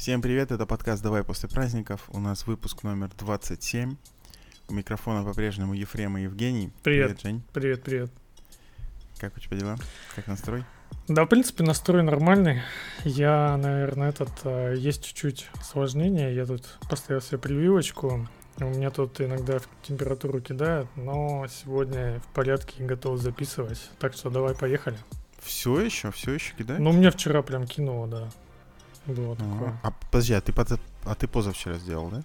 Всем привет, это подкаст «Давай после праздников». У нас выпуск номер 27. У микрофона по-прежнему Ефрем и Евгений. Привет. Жень. Привет, привет. Как у тебя дела? Как настрой? Да, в принципе, настрой нормальный. Я, наверное, этот э, есть чуть-чуть осложнение. Я тут поставил себе прививочку. У меня тут иногда температуру кидает, но сегодня в порядке и готов записывать. Так что давай поехали. Все еще? Все еще кидает? Ну, мне вчера прям кинуло, да. Было такое. А, подожди, а ты, а ты позавчера сделал, да?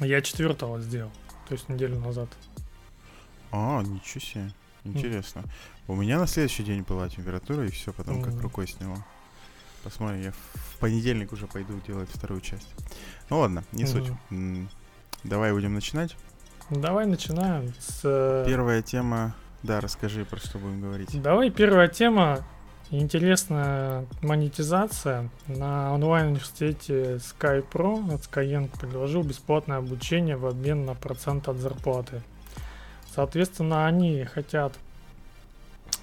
Я четвертого сделал, то есть неделю назад. А, ничего себе. Интересно. У меня на следующий день была температура, и все, потом как Мгм. рукой сняло. Посмотрим, я в понедельник уже пойду делать вторую часть. Ну ладно, не суть. Мгм. М, Давай будем начинать. Давай начинаем с... э, Первая тема. Да, расскажи, про что будем говорить. Давай первая тема. Интересная монетизация. На онлайн-университете SkyPro от Skyeng предложил бесплатное обучение в обмен на процент от зарплаты. Соответственно, они хотят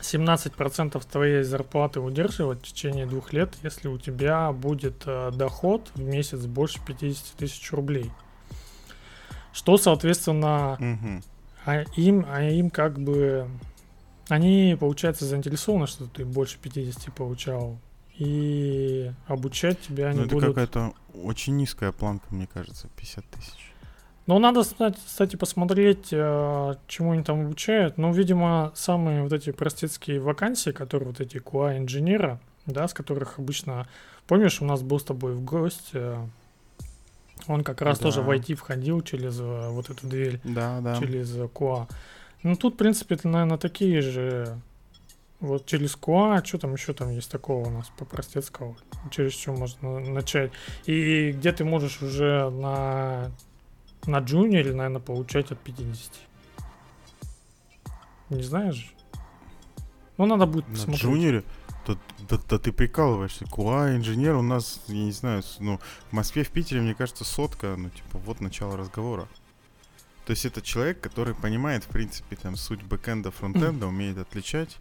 17% твоей зарплаты удерживать в течение двух лет, если у тебя будет э, доход в месяц больше 50 тысяч рублей. Что, соответственно, Мгм. а им, а им как бы... Они, получается, заинтересованы, что ты больше 50 получал. И обучать тебя они Ну, это будут... какая-то очень низкая планка, мне кажется, 50 тысяч. Ну, надо, кстати, посмотреть, э, чему они там обучают. Ну, видимо, самые вот эти простецкие вакансии, которые вот эти QA инженера, да, с которых обычно... Помнишь, у нас был с тобой в гости, он как раз Да. тоже в IT входил через э, вот эту дверь. Да, да. через QA. Ну, тут, в принципе, это, наверное, такие же. Вот через QA, что там еще там есть такого у нас по простецкого, через что можно начать. И где ты можешь уже на, на джуниоре, наверное, получать от 50. Не знаешь? Ну, надо будет На посмотреть. джуниоре? Да, да- да ты прикалываешься. КУА, инженер у нас, я не знаю, ну, в Москве, в Питере, мне кажется, сотка, ну, типа, вот начало разговора. То есть это человек, который понимает, в принципе, там, суть бэкэнда, фронтенда, умеет отличать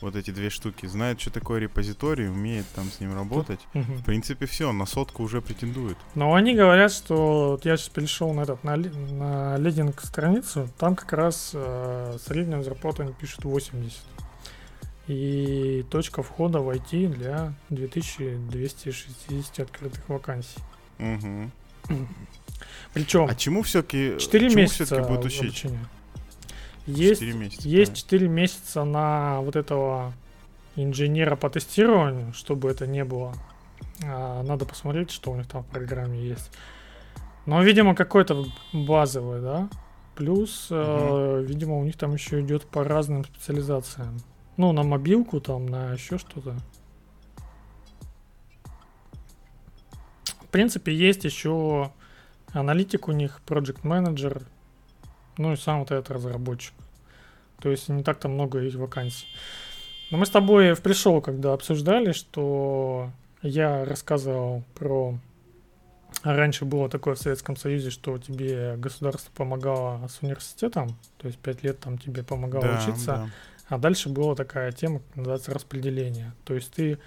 вот эти две штуки, знает, что такое репозиторий, умеет там с ним работать. В принципе, все, на сотку уже претендует. Но они говорят, что вот я сейчас перешел на этот на, на лендинг страницу, там как раз э, среднюю зарплату они пишут 80. И точка входа в IT для 2260 открытых вакансий. Мгм. Причем А чему все-таки 4 чему месяца все-таки будут учить? обучения. Есть, 4 месяца. есть да. 4 месяца на вот этого инженера по тестированию, чтобы это не было. А, надо посмотреть, что у них там в программе есть. Но, видимо, какой-то базовый, да? Плюс, э, видимо, у них там еще идет по разным специализациям. Ну, на мобилку, там, на еще что-то. В принципе, есть еще аналитик у них, project менеджер, ну и сам вот этот разработчик. То есть не так-то много их вакансий. Но мы с тобой в пришел, когда обсуждали, что я рассказывал про... Раньше было такое в Советском Союзе, что тебе государство помогало с университетом, то есть пять лет там тебе помогало Да, учиться, да. а дальше была такая тема, называется распределение. То есть ты,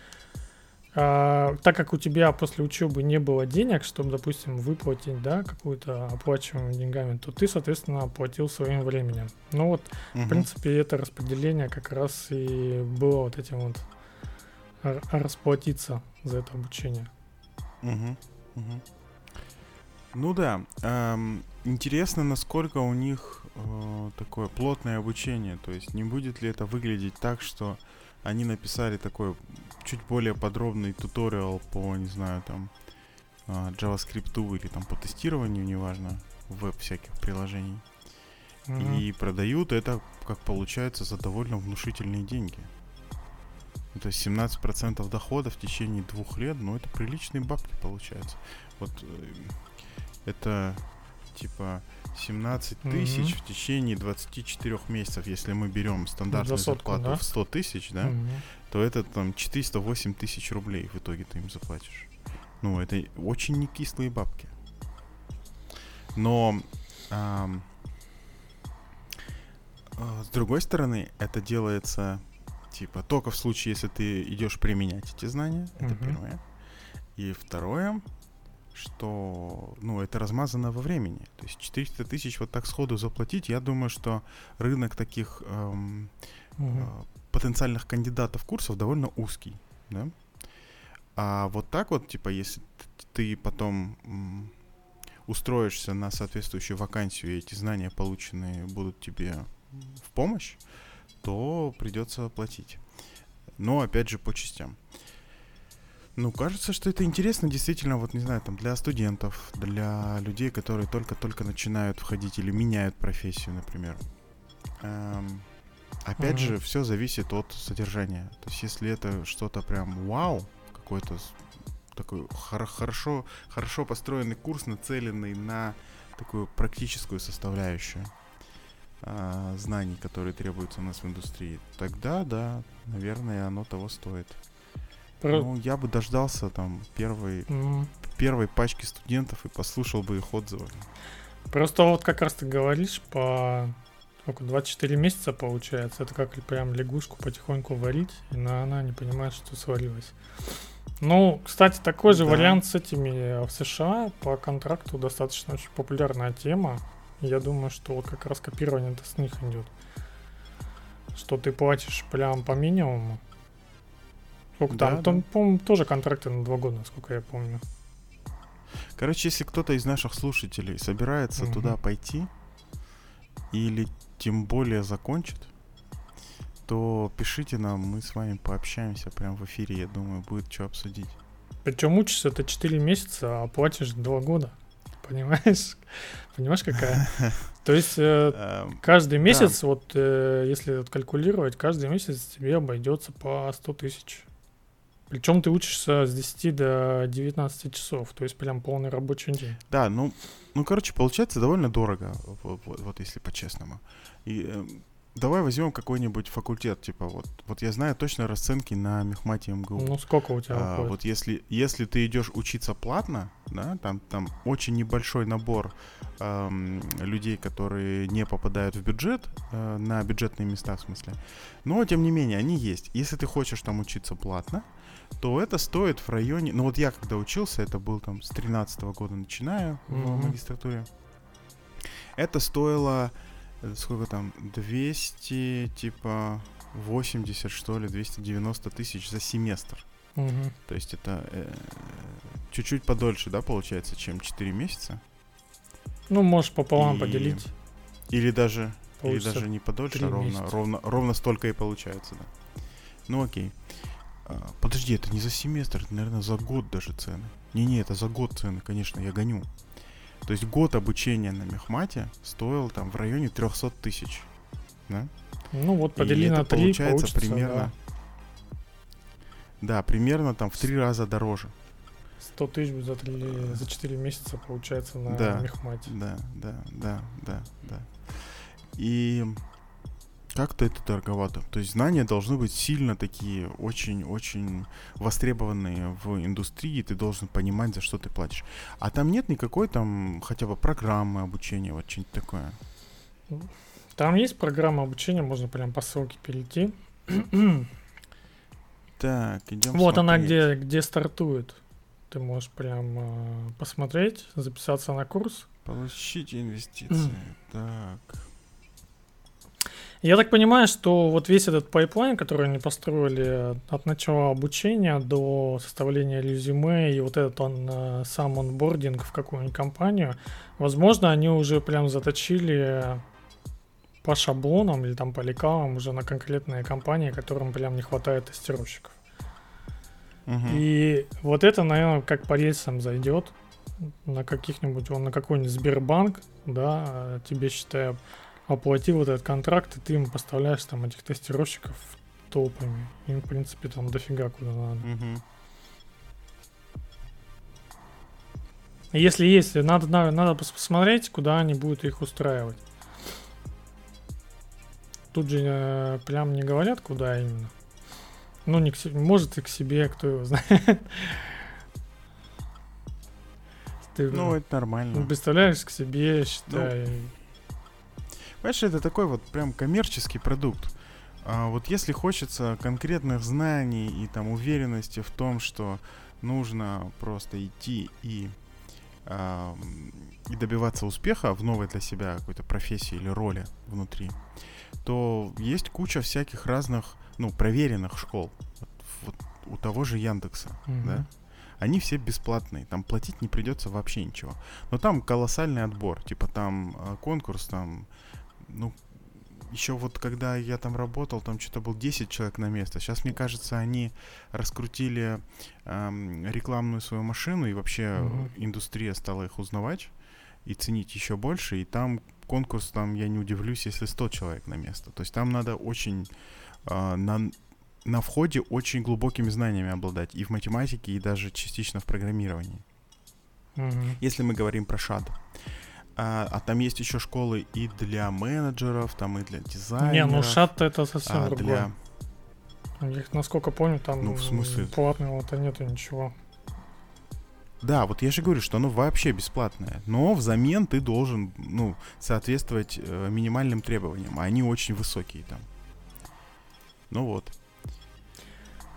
а, так как у тебя после учебы не было денег, чтобы, допустим, выплатить, да, какую-то оплачиваемую деньгами, то ты, соответственно, оплатил своим временем. Ну вот, в Мгм. принципе, это распределение как раз и было вот этим вот расплатиться за это обучение. Мгм, мгм. Ну да, эм, интересно, насколько у них э, такое плотное обучение. То есть не будет ли это выглядеть так, что они написали такой чуть более подробный туториал по, не знаю, там э, JavaScript или там по тестированию, неважно, веб всяких приложений. Мгм. И продают это, как получается, за довольно внушительные деньги. Ну, То есть 17% дохода в течение двух лет, ну это приличные бабки получается. Вот э, это типа 17 Мгм. тысяч в течение 24 месяцев. Если мы берем стандартную За сотку, зарплату да? в 100 тысяч, да, Мгм. то это там 408 тысяч рублей в итоге ты им заплатишь. Ну, это очень не кислые бабки. Но а, с другой стороны, это делается типа только в случае, если ты идешь применять эти знания. Это первое. И второе, что, ну, это размазано во времени. То есть 400 тысяч вот так сходу заплатить, я думаю, что рынок таких эм, угу. э, потенциальных кандидатов курсов довольно узкий, да. А вот так вот, типа, если ты потом м, устроишься на соответствующую вакансию, и эти знания полученные будут тебе в помощь, то придется платить. Но опять же по частям. Ну, кажется, что это интересно действительно, вот не знаю, там для студентов, для людей, которые только-только начинают входить или меняют профессию, например. Эм, опять mm-hmm. же, все зависит от содержания. То есть, если это что-то прям вау, какой-то такой хор- хорошо, хорошо построенный курс, нацеленный на такую практическую составляющую э, знаний, которые требуются у нас в индустрии, тогда, да, наверное, оно того стоит. Ну, я бы дождался там первой, mm. первой пачки студентов и послушал бы их отзывы. Просто вот как раз ты говоришь по сколько, 24 месяца получается. Это как прям лягушку потихоньку варить, и на она не понимает, что сварилась. Ну, кстати, такой же да. вариант с этими э, в США по контракту достаточно очень популярная тема. Я думаю, что вот как раз копирование это с них идет. Что ты платишь прям по минимуму, Сколько да, там? Да. Там, по-моему, тоже контракты на два года, насколько я помню. Короче, если кто-то из наших слушателей собирается угу. туда пойти, или тем более закончит, то пишите нам, мы с вами пообщаемся прямо в эфире, я думаю, будет что обсудить. Причем учишься это 4 месяца, а платишь 2 года. Понимаешь? Понимаешь, какая? То есть э, эм, каждый месяц, вот э, если калькулировать, каждый месяц тебе обойдется по 100 тысяч. Причем ты учишься с 10 до 19 часов, то есть прям полный рабочий день. Да, ну, ну короче, получается довольно дорого, вот, вот, если по-честному. И э, давай возьмем какой-нибудь факультет, типа вот, вот я знаю точно расценки на мехмате МГУ. Ну сколько у тебя а, Вот если, если ты идешь учиться платно, да, там, там очень небольшой набор эм, людей, которые не попадают в бюджет, э, на бюджетные места в смысле, но тем не менее они есть. Если ты хочешь там учиться платно, то это стоит в районе... Ну вот я когда учился, это был там с 13 -го года начинаю mm-hmm. в магистратуре. Это стоило, э, сколько там, 200, типа, 80, что ли, 290 тысяч за семестр. Угу. То есть это э, чуть-чуть подольше, да, получается, чем 4 месяца. Ну, можешь пополам и... поделить. Или даже, или даже не подольше, а ровно, ровно, ровно столько и получается, да. Ну окей. А, подожди, это не за семестр, это, наверное, за год даже цены. Не-не, это за год цены, конечно, я гоню. То есть год обучения на мехмате стоил там в районе 300 тысяч. Да? Ну вот подели на 3, получается примерно... Да. да, примерно там в три раза дороже. 100 тысяч за, 3, за 4 месяца получается на да, мехмате. Да, да, да, да, да. И как-то это дороговато. То есть знания должны быть сильно такие, очень-очень востребованные в индустрии, ты должен понимать, за что ты платишь. А там нет никакой там хотя бы программы обучения, вот что-нибудь такое. Там есть программа обучения, можно прям по ссылке перейти. Так, идем Вот смотреть. она где, где стартует. Ты можешь прям э, посмотреть, записаться на курс. Получить инвестиции. Так. Я так понимаю, что вот весь этот pipeline, который они построили от начала обучения до составления резюме и вот этот он э, сам onboarding в какую-нибудь компанию, возможно, они уже прям заточили по шаблонам или там по лекалам уже на конкретные компании, которым прям не хватает тестировщиков. Угу. И вот это, наверное, как по рельсам зайдет на каких-нибудь, он на какой-нибудь Сбербанк, да, тебе считаю, оплати вот этот контракт, и ты им поставляешь там этих тестировщиков толпами. Им, в принципе, там дофига куда надо. Угу. Если есть, надо, надо, надо посмотреть, куда они будут их устраивать. Тут же э, прям не говорят, куда именно. Ну, не к себе, может и к себе, кто его знает. Ты, ну, это нормально. Представляешь к себе, считай. Ну, Понимаешь, это такой вот прям коммерческий продукт. А вот если хочется конкретных знаний и там уверенности в том, что нужно просто идти и э, и добиваться успеха в новой для себя какой-то профессии или роли внутри, то есть куча всяких разных, ну, проверенных школ. Вот, вот у того же Яндекса, mm-hmm. да? Они все бесплатные, там платить не придется вообще ничего. Но там колоссальный отбор, типа там э, конкурс, там, ну, еще вот когда я там работал, там что-то был 10 человек на место. Сейчас, мне кажется, они раскрутили эм, рекламную свою машину, и вообще mm-hmm. индустрия стала их узнавать и ценить еще больше. И там конкурс, там я не удивлюсь, если 100 человек на место. То есть там надо очень э, на, на входе очень глубокими знаниями обладать и в математике, и даже частично в программировании. Mm-hmm. Если мы говорим про шад. А, а там есть еще школы и для менеджеров, там и для дизайнеров. Не, ну шат это совсем а, другое. Для... Их, насколько помню, там ну, в смысле? платного-то нету ничего. Да, вот я же говорю, что оно вообще бесплатное. Но взамен ты должен, ну, соответствовать э, минимальным требованиям. А они очень высокие там. Ну вот.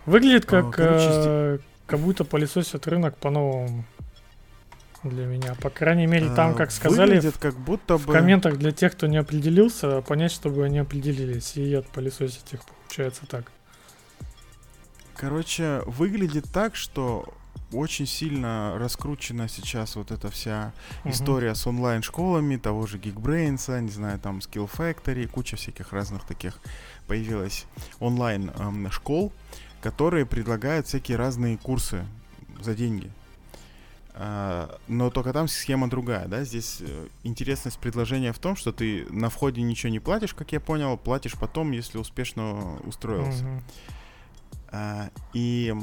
Выглядит как, Короче, э, как будто пылесосят рынок по-новому для меня. По крайней мере, там, как сказали, Выглядит как будто в бы... комментах для тех, кто не определился, понять, чтобы они определились и отпылесосить их, получается так. Короче, выглядит так, что очень сильно раскручена сейчас вот эта вся uh-huh. история с онлайн-школами, того же Geekbrains, не знаю, там Skill Factory, куча всяких разных таких появилась онлайн-школ, эм, которые предлагают всякие разные курсы за деньги. А, но только там схема другая, да, здесь э, интересность предложения в том, что ты на входе ничего не платишь, как я понял, платишь потом, если успешно устроился. Mm-hmm. И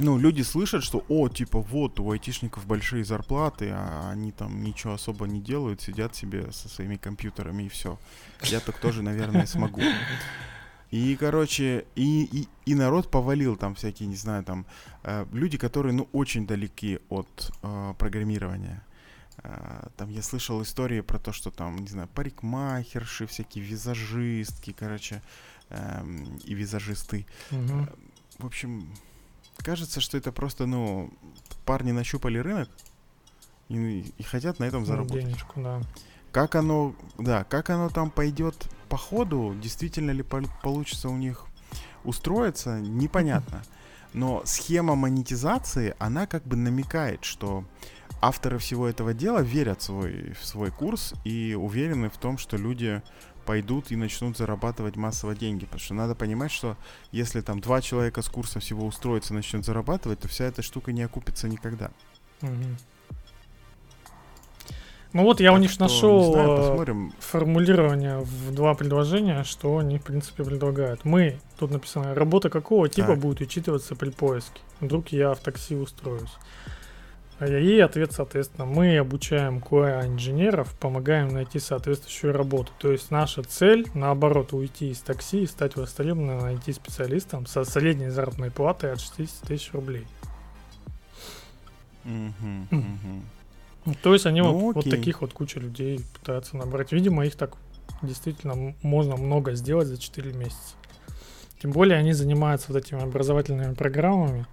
ну, люди слышат, что, о, типа, вот, у айтишников большие зарплаты, а они там ничего особо не делают, сидят себе со своими компьютерами и все. Я так тоже, наверное, смогу. И, короче, и, и, и народ повалил там всякие, не знаю, там, э, люди, которые, ну, очень далеки от э, программирования. Э, там я слышал истории про то, что там, не знаю, парикмахерши, всякие визажистки, короче, э, и визажисты. Угу. в общем, кажется, что это просто, ну, парни нащупали рынок и, и хотят на этом заработать. Денежку, да. Как оно, да, как оно там пойдет по ходу, действительно ли получится у них устроиться, непонятно. Но схема монетизации, она как бы намекает, что авторы всего этого дела верят в свой, в свой курс и уверены в том, что люди пойдут и начнут зарабатывать массово деньги. Потому что надо понимать, что если там два человека с курса всего устроится и начнет зарабатывать, то вся эта штука не окупится никогда. Угу. Ну вот я так у них нашел знаю, формулирование в два предложения, что они в принципе предлагают. Мы, тут написано, работа какого типа а. будет учитываться при поиске. Вдруг я в такси устроюсь. И ответ, соответственно, мы обучаем QA-инженеров, помогаем найти соответствующую работу. То есть наша цель, наоборот, уйти из такси и стать востребованным IT-специалистом со средней заработной платой от 60 тысяч рублей. Mm-hmm, mm-hmm. То есть они ну, вот, вот таких вот куча людей пытаются набрать. Видимо, их так действительно можно много сделать за 4 месяца. Тем более они занимаются вот этими образовательными программами.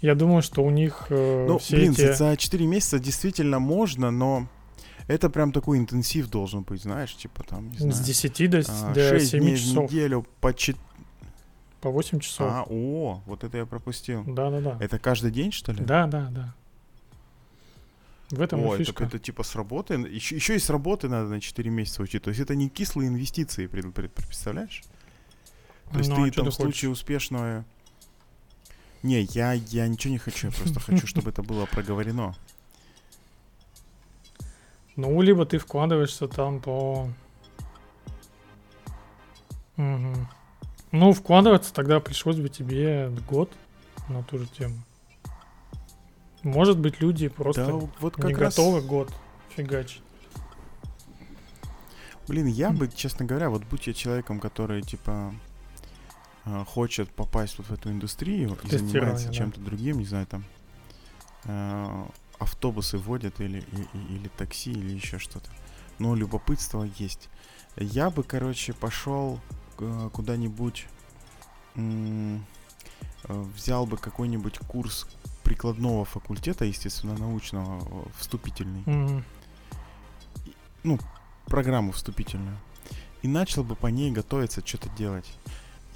Я думаю, что у них э, ну, все блин, эти... за 4 месяца действительно можно, но это прям такой интенсив должен быть, знаешь, типа там, не знаю. С 10 до, а, до 7 дней часов. в неделю по 4... По 8 часов. А, о, вот это я пропустил. Да-да-да. Это каждый день, что ли? Да, да, да. В этом О, и фишка. Это, это типа с работы. Еще, еще и с работы надо на 4 месяца учить. То есть это не кислые инвестиции, представляешь? То есть ну, ты а там в случае успешного... Не, я, я ничего не хочу, я просто хочу, чтобы это было проговорено. Ну, либо ты вкладываешься там по... Угу. Ну, вкладываться тогда пришлось бы тебе год на ту же тему. Может быть, люди просто да, вот как не раз... готовы год фигачить. Блин, я бы, честно говоря, вот будь я человеком, который, типа, э, хочет попасть вот в эту индустрию и занимается да. чем-то другим, не знаю, там, э, автобусы водят или, или, или такси, или еще что-то. Но любопытство есть. Я бы, короче, пошел э, куда-нибудь, взял бы какой-нибудь курс прикладного факультета, естественно, научного, э, вступительный. Мгм. ну, программу вступительную. И начал бы по ней готовиться, что-то делать.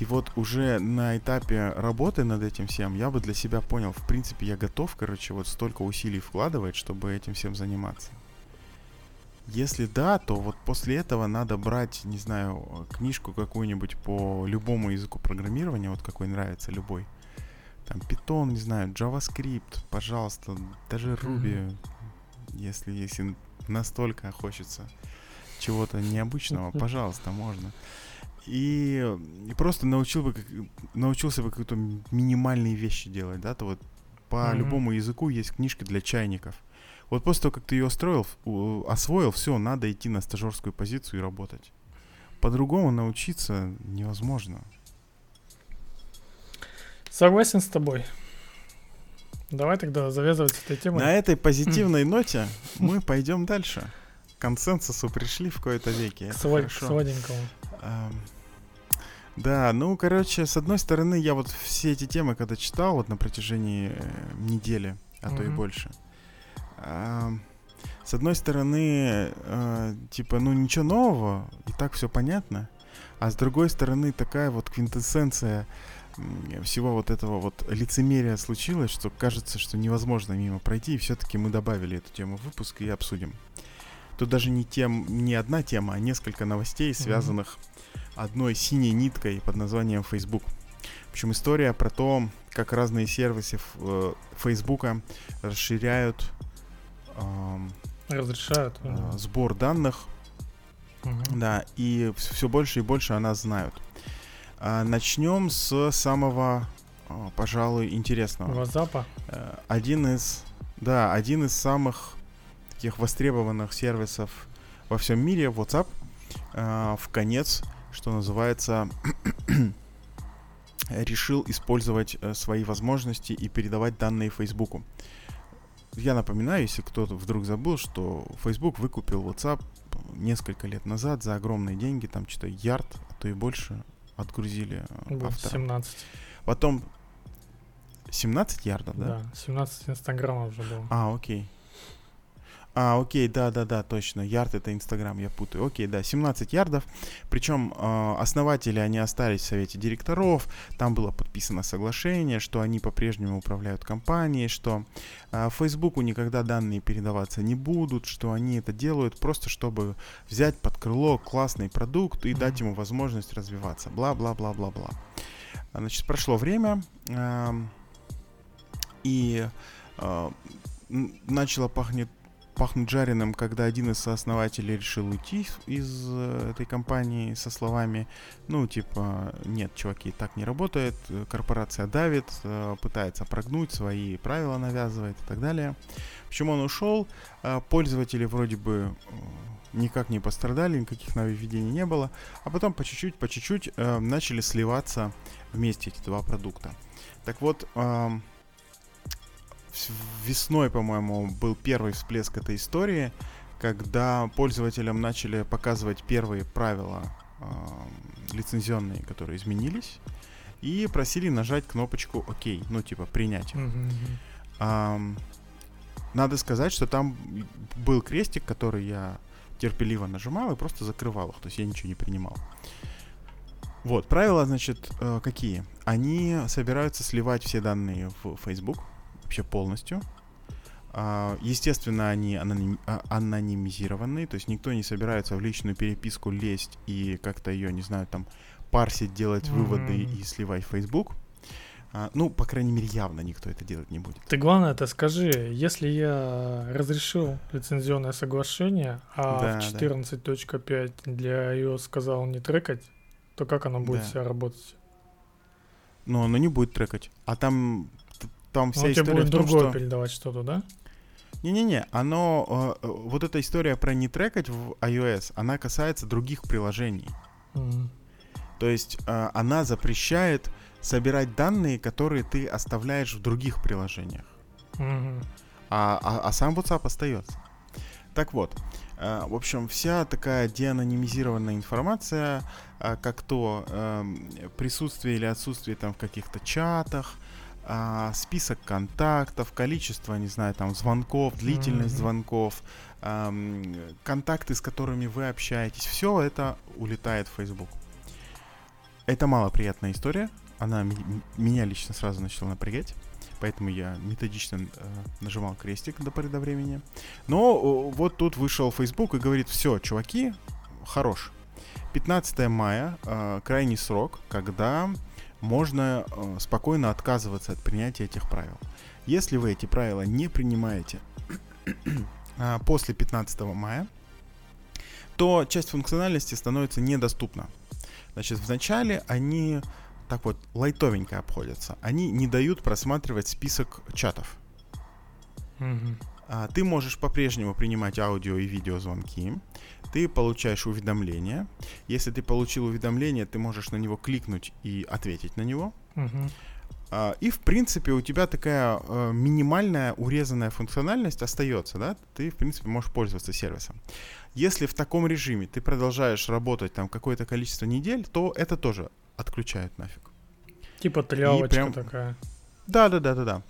И вот уже на этапе работы над этим всем я бы для себя понял, в принципе, я готов, короче, вот столько усилий вкладывать, чтобы этим всем заниматься. Если да, то вот после этого надо брать, не знаю, книжку какую-нибудь по любому языку программирования, вот какой нравится, любой. Там Python, не знаю, JavaScript, пожалуйста, даже Ruby, если, если настолько хочется чего-то необычного, пожалуйста, можно. И, и просто научил бы, как- научился бы какие-то минимальные вещи делать, да, то вот по Мгм. любому языку есть книжка для чайников. Вот после того, как ты ее строил, освоил, все, надо идти на стажерскую позицию и работать. По-другому научиться невозможно. Согласен с тобой. Давай тогда завязывать с этой темой. На этой позитивной ноте мы пойдем дальше. К консенсусу пришли в кои-то веке. К сладенькому. Да, ну, короче, с одной стороны, я вот все эти темы, когда читал вот на протяжении э, недели, а то и больше, с одной стороны, э, типа, ну, ничего нового, и так все понятно, а с другой стороны, такая вот квинтэссенция всего вот этого вот лицемерия случилось, что кажется, что невозможно мимо пройти, и все-таки мы добавили эту тему в выпуск и обсудим. Тут даже не, тем, не одна тема, а несколько новостей, связанных одной синей ниткой под названием Facebook. В общем, история про то, как разные сервисы э, Фейсбука расширяют ам, Разрешают. э, сбор данных, Мгм. да, и все больше и больше о нас знают. А, начнем с самого, а, пожалуй, интересного. Ватсапа. Э, один из, да, один из самых таких востребованных сервисов во всем мире, WhatsApp, э, в конец, что называется, решил использовать э, свои возможности и передавать данные Фейсбуку. Я напоминаю, если кто-то вдруг забыл, что Facebook выкупил WhatsApp несколько лет назад за огромные деньги, там что-то ярд, а то и больше отгрузили э, Вот, авторам. 17. Потом 17 ярдов, да? Да, 17 инстаграмов уже было. А, окей. А, окей, да-да-да, точно. Ярд это Инстаграм, я путаю. Окей, да, 17 ярдов. Причем э, основатели, они остались в совете директоров. Там было подписано соглашение, что они по-прежнему управляют компанией, что э, Фейсбуку никогда данные передаваться не будут, что они это делают просто, чтобы взять под крыло классный продукт и дать ему возможность развиваться. Бла-бла-бла-бла-бла. А, Значит, прошло время, эм, и э, начало пахнет, пахнуть жареным, когда один из сооснователей решил уйти из э, этой компании со словами, ну, типа, нет, чуваки, так не работает, э, корпорация давит, э, пытается прогнуть, свои правила навязывает и так далее. Почему он ушел? Э, Пользователи вроде бы никак не пострадали, никаких нововведений не было, а потом по чуть-чуть, по чуть-чуть начали сливаться вместе эти два продукта. Так вот, весной, по-моему, был первый всплеск этой истории, когда пользователям начали показывать первые правила эм, лицензионные, которые изменились, и просили нажать кнопочку ОК, ну типа принять. Мгм. Ам, надо сказать, что там был крестик, который я терпеливо нажимал и просто закрывал их, то есть я ничего не принимал. Вот, правила, значит, э, какие? Они собираются сливать все данные в Facebook, вообще полностью. А, Естественно, они аноним- а- анонимизированные, то есть никто не собирается в личную переписку лезть и как-то ее, не знаю, там парсить, делать выводы Мгм. и сливать в Facebook. А, Ну, по крайней мере, явно никто это делать не будет. Ты главное это скажи, если я разрешил лицензионное соглашение, а Да, в да. 14.5 для iOS сказал не трекать, то как оно будет Да. себя работать? Но оно не будет трекать. А там, там вся Он тебе история будет в том, другое что... передавать что-то, да? Не-не-не, оно... э, э, вот эта история про не трекать в iOS, она касается других приложений. Мгм. То есть э, она запрещает собирать данные, которые ты оставляешь в других приложениях. Мгм. а, а, а сам WhatsApp остается. Так вот, э, в общем, вся такая деанонимизированная информация, э, как то эм, присутствие или отсутствие там в каких-то чатах, а, список контактов, количество, не знаю, там звонков, длительность mm-hmm. звонков, а, контакты, с которыми вы общаетесь, все это улетает в Facebook. Это малоприятная история, она меня лично сразу начала напрягать поэтому я методично э, нажимал крестик до поры до времени. Но вот тут вышел Facebook и говорит, все, чуваки, хорош. 15 мая э, крайний срок, когда можно э, спокойно отказываться от принятия этих правил. Если вы эти правила не принимаете э, после 15 мая, то часть функциональности становится недоступна. Значит, вначале они так вот лайтовенько обходятся. Они не дают просматривать список чатов. Mm-hmm. А, ты можешь по-прежнему принимать аудио и видеозвонки. Ты получаешь уведомления. Если ты получил уведомление, ты можешь на него кликнуть и ответить на него. А, и в принципе у тебя такая э, минимальная урезанная функциональность остается, да? Ты в принципе можешь пользоваться сервисом. Если в таком режиме ты продолжаешь работать там какое-то количество недель, то это тоже отключают нафиг. Типа трявочка прям... такая. Да, да, да, да, да.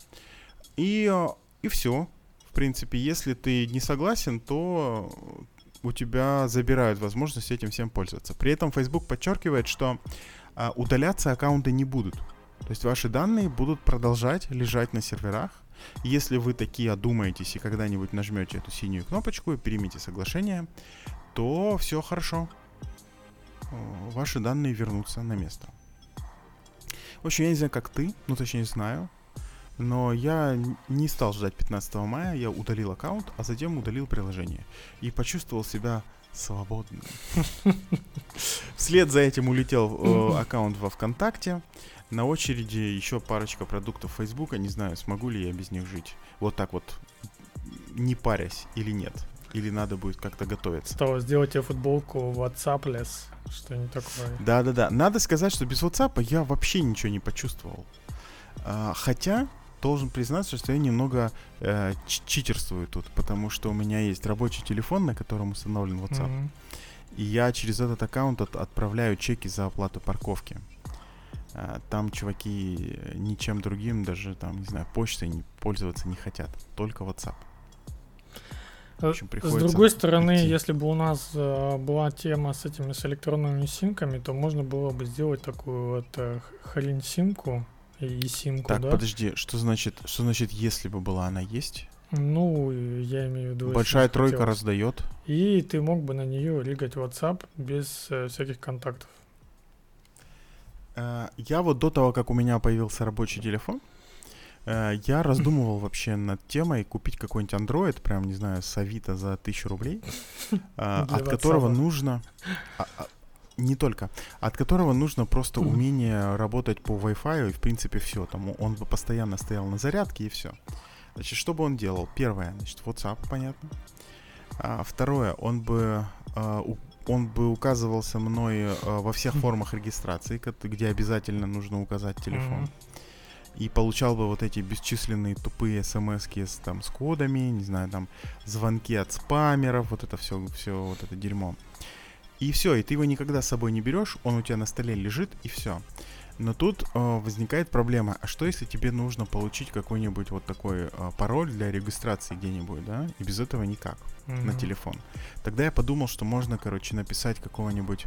И, э, и все. В принципе, если ты не согласен, то у тебя забирают возможность этим всем пользоваться. При этом Facebook подчеркивает, что а, удаляться аккаунты не будут. То есть ваши данные будут продолжать лежать на серверах. Если вы такие одумаетесь и когда-нибудь нажмете эту синюю кнопочку и примите соглашение, то все хорошо. Ваши данные вернутся на место. В общем, я не знаю, как ты, ну точнее знаю, но я не стал ждать 15 мая, я удалил аккаунт, а затем удалил приложение. И почувствовал себя свободным. Вслед за этим улетел э, аккаунт во ВКонтакте. На очереди еще парочка продуктов Фейсбука. Не знаю, смогу ли я без них жить. Вот так вот, не парясь или нет. Или надо будет как-то готовиться. Что, сделайте футболку WhatsApp-less, что не такое. Да-да-да. Надо сказать, что без WhatsApp я вообще ничего не почувствовал. А, хотя, должен признаться, что я немного э, читерствую тут, потому что у меня есть рабочий телефон, на котором установлен WhatsApp. Mm-hmm. И я через этот аккаунт от, отправляю чеки за оплату парковки. А, там чуваки ничем другим, даже там, не знаю, почтой не, пользоваться не хотят. Только WhatsApp. В общем, С другой стороны, идти. если бы у нас э, была тема с этими с электронными симками, то можно было бы сделать такую вот э, хрень-симку и симку, так, да? подожди, что значит, что значит, если бы была она есть? Ну, я имею в виду... Большая тройка хотелось. раздает. И ты мог бы на нее ригать WhatsApp без э, всяких контактов. Э, я вот до того, как у меня появился рабочий телефон, Э, я раздумывал вообще над темой купить какой-нибудь Android, прям, не знаю, с Авито за тысячу рублей, а, от которого нужно... А, а, не только. От которого нужно просто умение работать по Wi-Fi, и в принципе все. Там он бы постоянно стоял на зарядке, и все. Значит, что бы он делал? Первое, значит, WhatsApp, понятно. А, второе, он бы он бы указывался мной во всех формах регистрации, где обязательно нужно указать телефон. Mm-hmm и получал бы вот эти бесчисленные тупые смс с, там, с кодами, не знаю, там, звонки от спамеров, вот это все, все вот это дерьмо. И все, и ты его никогда с собой не берешь, он у тебя на столе лежит, и все. Но тут э, возникает проблема, а что если тебе нужно получить какой-нибудь вот такой э, пароль для регистрации где-нибудь, да, и без этого никак mm-hmm. на телефон? Тогда я подумал, что можно, короче, написать какого-нибудь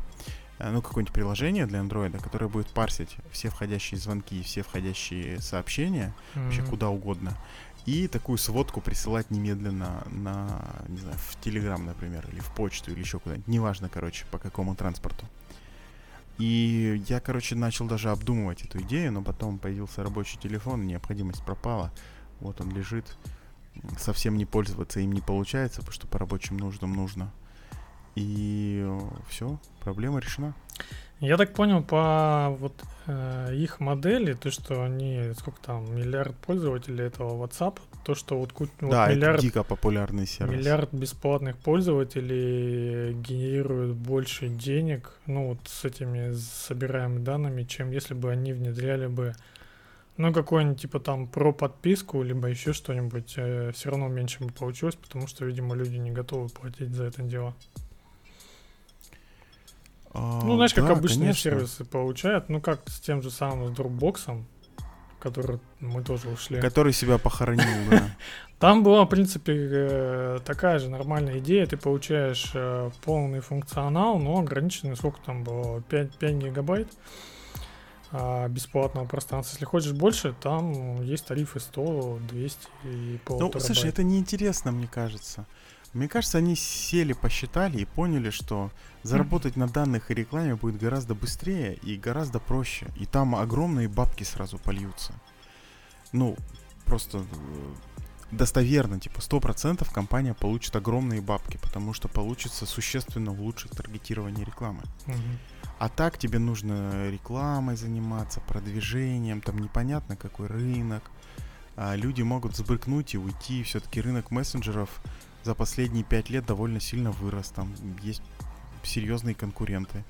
Э, ну, какое-нибудь приложение для андроида, которое будет парсить все входящие звонки, все входящие сообщения, mm-hmm. вообще куда угодно, и такую сводку присылать немедленно на, не знаю, в Телеграм, например, или в почту, или еще куда-нибудь, неважно, короче, по какому транспорту. И я, короче, начал даже обдумывать эту идею, но потом появился рабочий телефон, необходимость пропала, вот он лежит, совсем не пользоваться им не получается, потому что по рабочим нуждам нужно. И все, проблема решена. Я так понял по вот э, их модели, то что они сколько там миллиард пользователей этого WhatsApp, то что вот, вот да, миллиард, это дико популярный сервис. Миллиард бесплатных пользователей генерируют больше денег, ну вот с этими собираемыми данными, чем если бы они внедряли бы ну, какой-нибудь, типа, там, про подписку, либо еще что-нибудь, э, все равно меньше бы получилось, потому что, видимо, люди не готовы платить за это дело. А, ну, знаешь, как да, обычные конечно. сервисы получают, ну, как с тем же самым с Dropbox. который мы тоже ушли. Который себя похоронил, да. Там была, в принципе, э, такая же нормальная идея. Ты получаешь э, полный функционал, но ограниченный, сколько там было, 5, 5 гигабайт а, бесплатного пространства. Если хочешь больше, там есть тарифы 100, 200 и полтора Ну, слушай, это неинтересно, мне кажется. Мне кажется, они сели, посчитали и поняли, что заработать на данных и рекламе будет гораздо быстрее и гораздо проще. И там огромные бабки сразу польются. Ну, просто э, достоверно, типа 100% компания получит огромные бабки, потому что получится существенно улучшить таргетирование рекламы. А так тебе нужно рекламой заниматься, продвижением, там непонятно какой рынок. А люди могут сбрыкнуть и уйти. Все-таки рынок мессенджеров за последние пять лет довольно сильно вырос. Там есть серьезные конкуренты.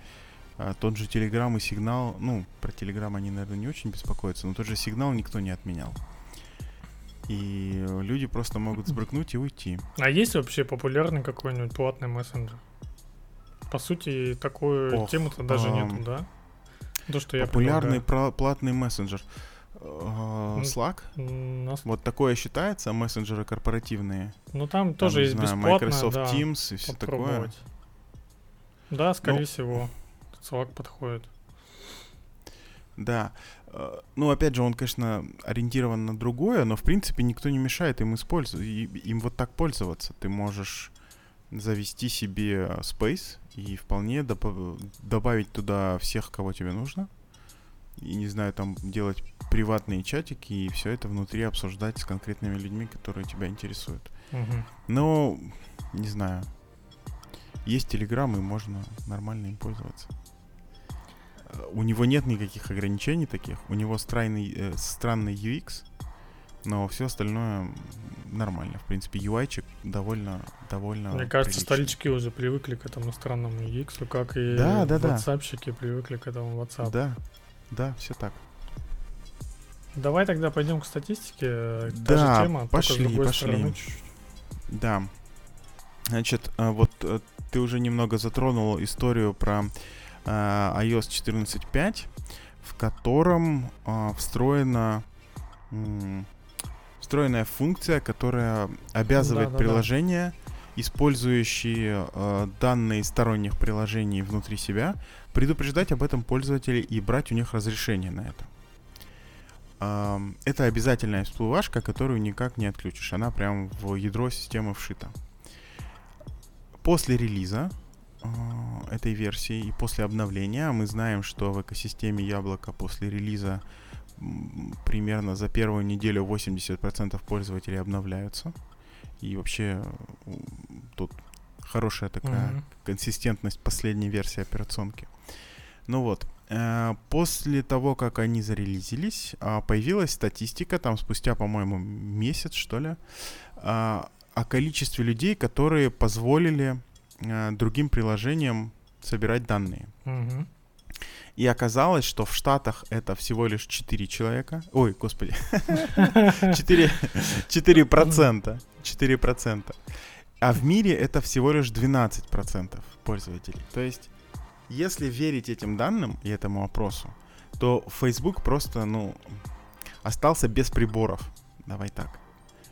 А тот же Telegram и Сигнал, ну, про Telegram они, наверное, не очень беспокоятся, но тот же Сигнал никто не отменял. И люди просто могут сбрыкнуть и уйти. А есть вообще популярный какой-нибудь платный мессенджер? По сути, такой Ох, темы-то даже ам, нету, да? То, что я Популярный предлагаю. про- платный мессенджер. Э, Slack? М, нас- Вот такое считается, мессенджеры корпоративные. Ну, там Там, тоже есть знаю, бесплатно, Microsoft да, Teams и все такое. Да, скорее Ну, всего. Slack подходит. Да. Э, Ну, опять же, он, конечно, ориентирован на другое, но, в принципе, никто не мешает им использовать, им вот так пользоваться. Ты можешь завести себе Space и вполне добавить туда всех, кого тебе нужно. И, не знаю, там делать приватные чатики и все это внутри обсуждать с конкретными людьми, которые тебя интересуют. Мгм. Но, не знаю. Есть Telegram, и можно нормально им пользоваться. У него нет никаких ограничений таких. У него странный, э, странный UX, но все остальное нормально. В принципе, UI-чик довольно, довольно Мне кажется, приличный. старички уже привыкли к этому странному UX, как и Да, да, да. WhatsAppщики привыкли к этому WhatsApp. Да, да, все так. Давай тогда пойдем к статистике. э, Та Да, же тема, пошли, пошли. стороны. Да. Значит, э, вот э, ты уже немного затронул историю про iOS 14.5, в котором встроена встроенная функция, которая обязывает Да-да-да. приложения, использующие э, данные сторонних приложений внутри себя, предупреждать об этом пользователей и брать у них разрешение на это. Это обязательная всплывашка, которую никак не отключишь. Она прям в ядро системы вшита. После релиза э, этой версии и после обновления мы знаем, что в экосистеме яблока после релиза примерно за первую неделю 80% пользователей обновляются. И вообще тут хорошая такая Мгм. консистентность последней версии операционки. Ну вот, э, после того, как они зарелизились, а, появилась статистика, там спустя, по-моему, месяц, что ли, а, о количестве людей, которые позволили э, другим приложениям собирать данные. Мгм. И оказалось, что в Штатах это всего лишь 4 человека. Ой, господи. 4, 4 процента. 4 процента. А в мире это всего лишь 12 процентов пользователей. То есть, если верить этим данным и этому опросу, то Facebook просто, ну, остался без приборов. Давай так.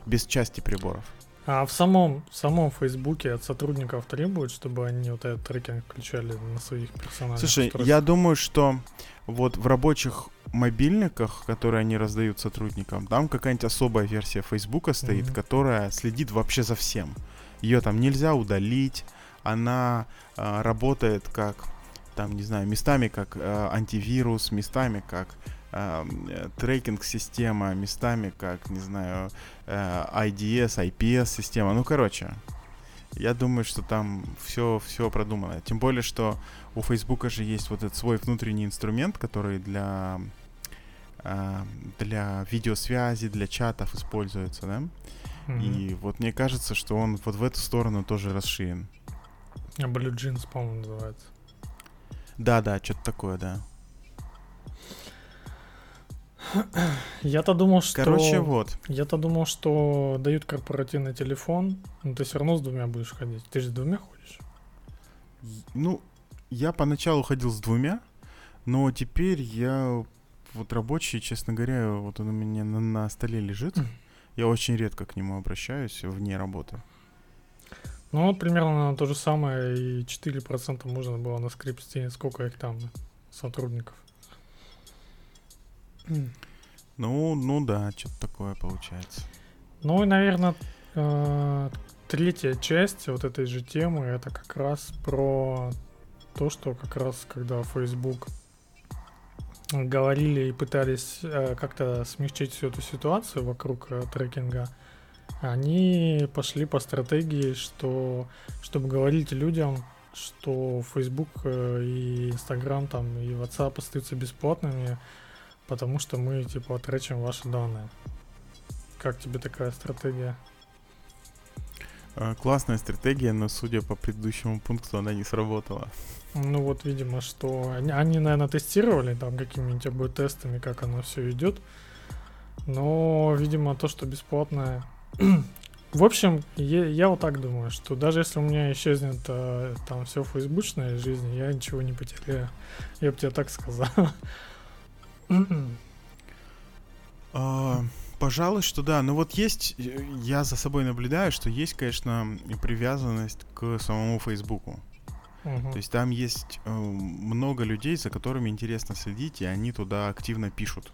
Без части приборов. А в самом, в самом Фейсбуке от сотрудников требуют, чтобы они вот этот трекинг включали на своих персональных Слушай, устройствах? я думаю, что вот в рабочих мобильниках, которые они раздают сотрудникам, там какая-нибудь особая версия Фейсбука стоит, Мгм. которая следит вообще за всем. Ее там нельзя удалить, она а, работает как, там, не знаю, местами как а, антивирус, местами как а, э, трекинг-система, местами как, не знаю, э, IDS, IPS-система. Ну, короче, я думаю, что там все, все продумано. Тем более, что у Фейсбука же есть вот этот свой внутренний инструмент, который для а, для видеосвязи, для чатов используется, да? И вот мне кажется, что он вот в эту сторону тоже расширен. А Blue Jeans, по-моему, называется. Да, да, что-то такое, да. Я-то думал, что... Короче, вот. Я-то думал, что дают корпоративный телефон, но ты все равно с двумя будешь ходить. Ты же с двумя ходишь? Ну, я поначалу ходил с двумя, но теперь я вот рабочий, честно говоря, вот он у меня на, на столе лежит. Я очень редко к нему обращаюсь вне работы. Ну вот примерно то же самое, и 4% можно было на скрипте, сколько их там сотрудников. Ну, ну да, что-то такое получается. Ну и, наверное, э, третья часть вот этой же темы, это как раз про то, что как раз когда Facebook говорили и пытались э, как-то смягчить всю эту ситуацию вокруг э, трекинга, они пошли по стратегии, что чтобы говорить людям, что Facebook э, и Instagram там и WhatsApp остаются бесплатными, потому что мы типа тречим ваши данные. Как тебе такая стратегия? Классная стратегия, но судя по предыдущему пункту, она не сработала. Ну вот, видимо, что они, они наверное, тестировали там какими-нибудь об тестами, как оно все идет. Но, видимо, то, что бесплатное. В общем, я, я вот так думаю, что даже если у меня исчезнет а, там все фейсбучное жизни, я ничего не потеряю. Я бы тебе так сказал. А, пожалуй, что да. Но вот есть, э, я за собой наблюдаю, что есть, конечно, привязанность к самому Фейсбуку. То есть там есть э, много людей, за которыми интересно следить, и они туда активно пишут.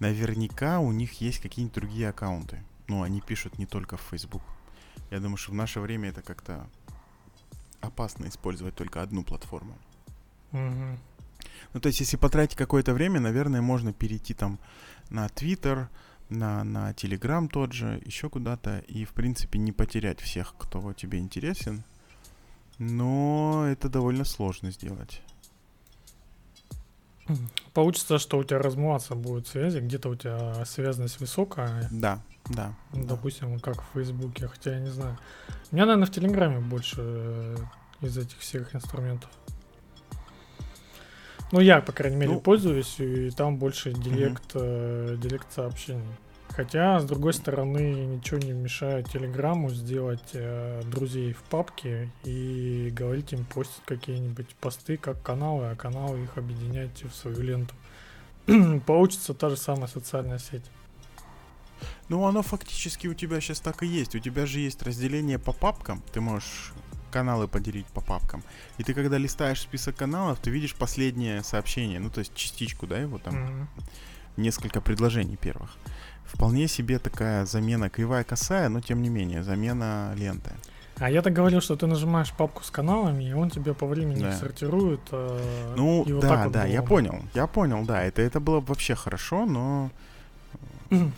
Наверняка у них есть какие-нибудь другие аккаунты. Ну, они пишут не только в Facebook. Я думаю, что в наше время это как-то опасно использовать только одну платформу. Мгм. Ну, то есть, если потратить какое-то время, наверное, можно перейти там на Twitter, на, на Telegram тот же, еще куда-то, и, в принципе, не потерять всех, кто тебе интересен. Но это довольно сложно сделать. Получится, что у тебя размываться будет связи, где-то у тебя связанность высокая, Да, да. ну, да. допустим, как в Фейсбуке, хотя я не знаю. У меня, наверное, в Телеграме больше э, из этих всех инструментов. Ну, я, по крайней мере, Ну. пользуюсь, и там больше директ, э, директ сообщений. Хотя, с другой стороны, ничего не мешает Телеграму сделать э, друзей в папке и говорить им постить какие-нибудь посты как каналы, а каналы их объединять в свою ленту. Получится та же самая социальная сеть. Ну, оно фактически у тебя сейчас так и есть. У тебя же есть разделение по папкам. Ты можешь каналы поделить по папкам. И ты, когда листаешь список каналов, ты видишь последнее сообщение. Ну, то есть частичку, да, его там. Мгм. Несколько предложений первых. Вполне себе такая замена кривая косая, но тем не менее, замена ленты. А я так говорил, что ты нажимаешь папку с каналами, и он тебе по времени Да. сортирует. э, Ну, и вот да, так вот да, было я понял. Я понял, да. Это, это было бы вообще хорошо, но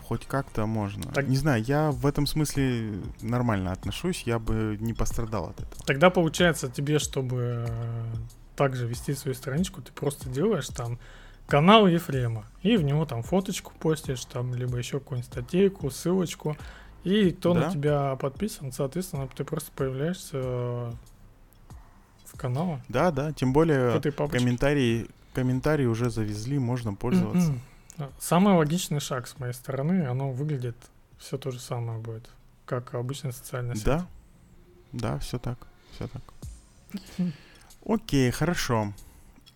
хоть как-то можно. Так- Не знаю, я в этом смысле нормально отношусь, я бы не пострадал от этого. Тогда получается тебе, чтобы э, также вести свою страничку, ты просто делаешь там канал Ефрема, и в него там фоточку постишь, там либо еще какую-нибудь статейку, ссылочку, и кто Да. на тебя подписан, соответственно, ты просто появляешься э, в канале Да, да, тем более комментарии, комментарии уже завезли, можно пользоваться. М-м. Самый логичный шаг с моей стороны, оно выглядит все то же самое будет, как обычная социальная сеть. Да, да, все так, все так. Окей, хорошо.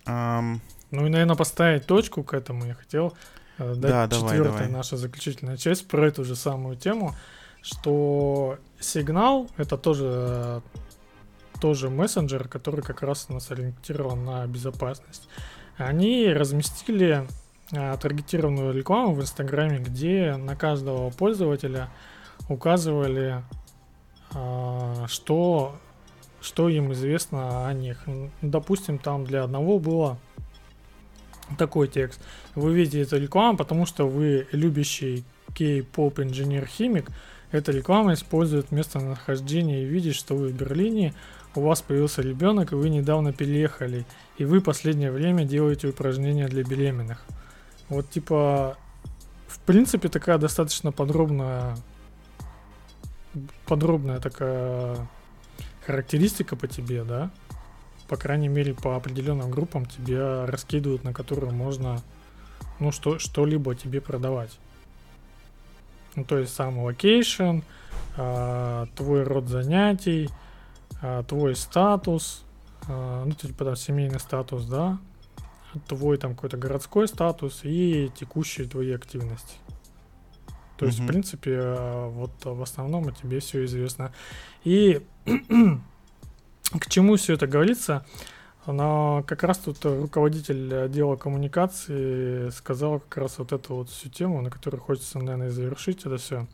Ам, Ну и, наверное, поставить точку к этому я хотел э, дать Да, четвертая давай. наша заключительная часть про эту же самую тему, что сигнал это тоже э, тоже мессенджер, который как раз у нас ориентирован на безопасность. Они разместили э, таргетированную рекламу в Инстаграме, где на каждого пользователя указывали, э, что что им известно о них. Допустим, там для одного было такой текст. Вы видите эту рекламу, потому что вы любящий кей-поп инженер-химик. Эта реклама использует местонахождение и видит, что вы в Берлине, у вас появился ребенок, и вы недавно переехали, и вы последнее время делаете упражнения для беременных. Вот типа, в принципе, такая достаточно подробная, подробная такая характеристика по тебе, да? По крайней мере, по определенным группам тебя раскидывают, на которые можно, ну, что, что-либо тебе продавать. Ну, то есть сам location, а, твой род занятий, а, твой статус, а, ну, типа там семейный статус, да, твой там какой-то городской статус и текущие твои активности. То есть, в принципе, э, вот в основном о тебе все известно. И к чему все это говорится? Она как раз тут руководитель отдела коммуникации сказал как раз вот эту вот всю тему, на которой хочется, наверное, завершить это все.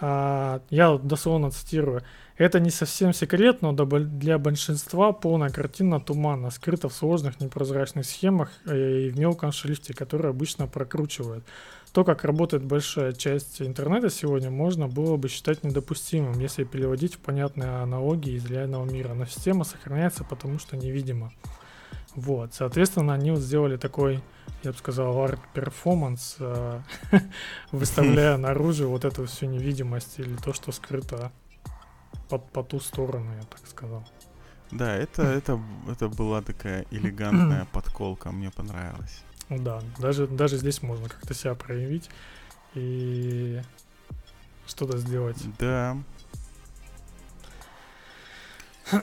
Я вот дословно цитирую. Это не совсем секрет, но для большинства полная картина туманна, скрыта в сложных непрозрачных схемах э, и в мелком шрифте, который обычно прокручивают. То, как работает большая часть интернета сегодня, можно было бы считать недопустимым, если переводить в понятные аналогии из реального мира. Но система сохраняется, потому что невидима. Вот, соответственно, они вот сделали такой, я бы сказал, арт-перформанс, э, выставляя наружу вот эту всю невидимость или то, что скрыто под, по ту сторону, я так сказал. Да, это, это, это была такая элегантная подколка, мне понравилось. Да, даже, даже здесь можно как-то себя проявить и что-то сделать. Да,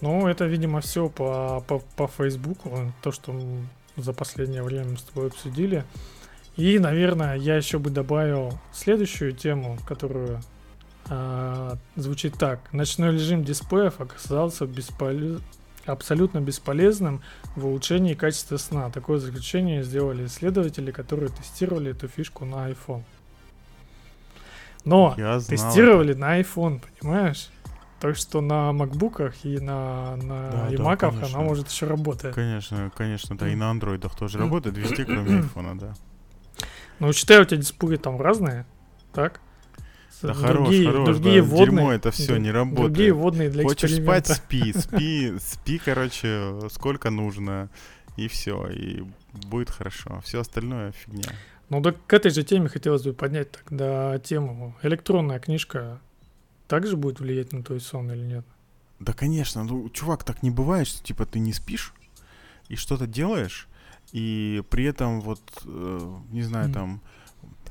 Ну, это, видимо, все по, по, по Фейсбуку, то, что за последнее время мы с тобой обсудили. И, наверное, я еще бы добавил следующую тему, которую а, звучит так. Ночной режим дисплеев оказался бесполе- абсолютно бесполезным в улучшении качества сна. Такое заключение сделали исследователи, которые тестировали эту фишку на iPhone. Но я тестировали на iPhone, понимаешь? Так что на макбуках и на, на Да, да, iMac'ах она может еще работать. Конечно, конечно, да, и на андроидах тоже работает, везде, кроме айфона, да. Но учитывая, у тебя дисплеи там разные, так? Да хорош, другие, хорош, другие да, водные, дерьмо это все не Другие работает. водные для Хочешь спать, спи, спи, спи, короче, сколько нужно, и все, и будет хорошо. Все остальное фигня. Ну да к этой же теме хотелось бы поднять тогда тему. Электронная книжка также будет влиять на твой сон или нет? Да, конечно, ну, чувак, так не бывает, что, типа, ты не спишь и что-то делаешь, и при этом, вот, э, не знаю, Мгм. там,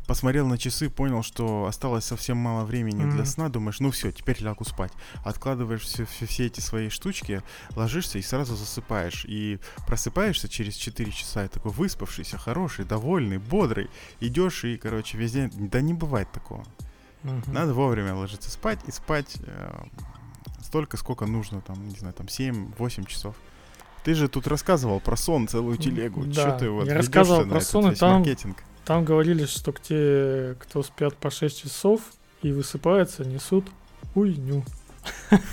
посмотрел на часы, понял, что осталось совсем мало времени для Мгм. сна, думаешь, ну все, теперь лягу спать. Откладываешь все, все, все эти свои штучки, ложишься и сразу засыпаешь. И просыпаешься через 4 часа, и такой выспавшийся, хороший, довольный, бодрый. Идешь и, короче, весь день... Да не бывает такого. Мгм. Надо вовремя ложиться спать и спать э, столько, сколько нужно, там, не знаю, там 7-8 часов. Ты же тут рассказывал про сон целую телегу. Да, Чё ты вот я рассказывал на про сон, и там- маркетинг? Там говорили, что к те, кто спят по 6 часов и высыпаются, несут хуйню.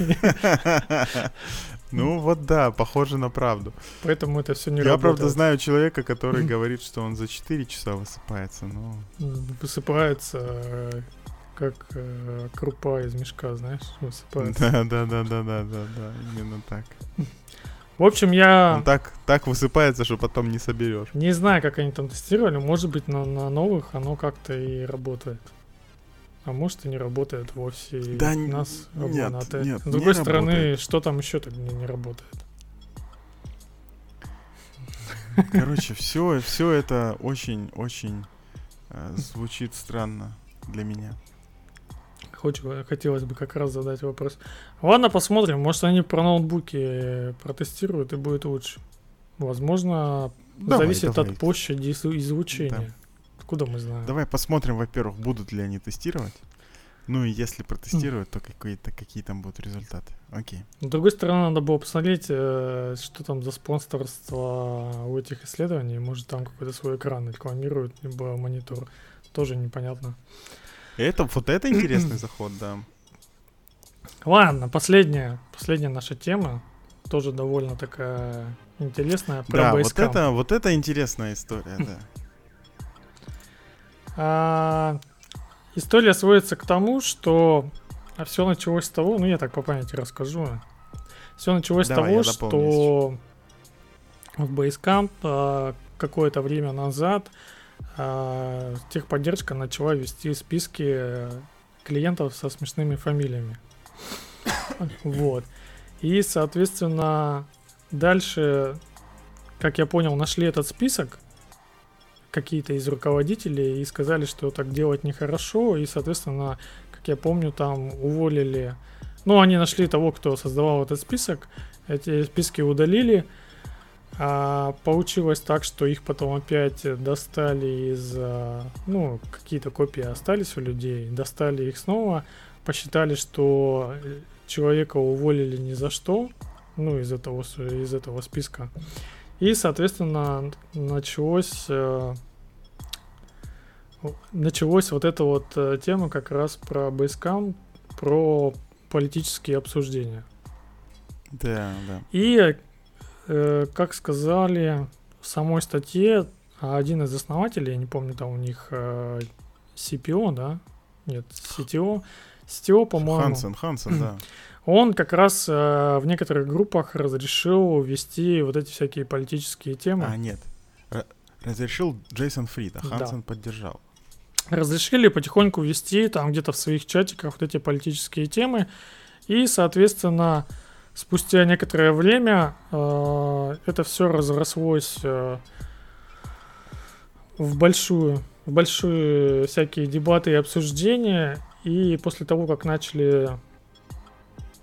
Ну вот да, похоже на правду. Поэтому это все не Я, работает. правда, знаю человека, который говорит, что он за 4 часа высыпается, но... Высыпается э, как э, крупа из мешка, знаешь, высыпается. Да, да, да, да, да, да, да, именно так. В общем, я Он так, так высыпается, что потом не соберешь. не знаю, как они там тестировали. Может быть, на, на новых оно как-то и работает. А может и не работает вовсе. и Да н- нас нет, обманывают. А нет, С не другой стороны, работает. что там еще тогда не, не работает? Короче, все, все это очень-очень э, звучит странно для меня. Хоч- хотелось бы как раз задать вопрос. Ладно, посмотрим. Может, они про ноутбуки э, протестируют и будет лучше. Возможно, Давай, зависит давай. от площади излу- излучения. Откуда мы знаем? Давай посмотрим, во-первых, будут ли они тестировать. Ну и если протестируют, то какие-то, какие там будут результаты. Окей. С другой стороны, надо было посмотреть, э, что там за спонсорство у этих исследований. Может, там какой-то свой экран рекламируют, либо монитор. Тоже непонятно. Это, вот это интересный заход, да. Ладно, последняя, последняя наша тема. Тоже довольно такая интересная. Про Да, вот это, вот это интересная история, да. А, история сводится к тому, что все началось с того, ну я так по памяти расскажу. Все началось Давай, с того, что в Basecamp а, какое-то время назад техподдержка начала вести списки клиентов со смешными фамилиями. Вот. И, соответственно, дальше, как я понял, нашли этот список какие-то из руководителей и сказали, что так делать нехорошо. И, соответственно, как я помню, там уволили... Ну, они нашли того, кто создавал этот список. Эти списки удалили. А получилось так, что их потом опять достали из... а, Ну, какие-то копии остались у людей, достали их снова, посчитали, что э, человека уволили ни за что, ну, из этого, из этого списка. И, соответственно, началось... э, Началась вот эта вот э, тема как раз про Basecamp, про политические обсуждения. Да, да. И, как сказали в самой статье, один из основателей, я не помню, там у них э, CPO, да? Нет, CTO. CTO, по-моему. Хансен, Хансен, да. Он как раз э, в некоторых группах разрешил вести вот эти всякие политические темы. А, нет. Разрешил Джейсон Фрид, а Да. Хансен поддержал. разрешили потихоньку вести там где-то в своих чатиках вот эти политические темы. И, соответственно, спустя некоторое время э, это все разрослось э, в большую, в большие всякие дебаты и обсуждения. И после того, как начали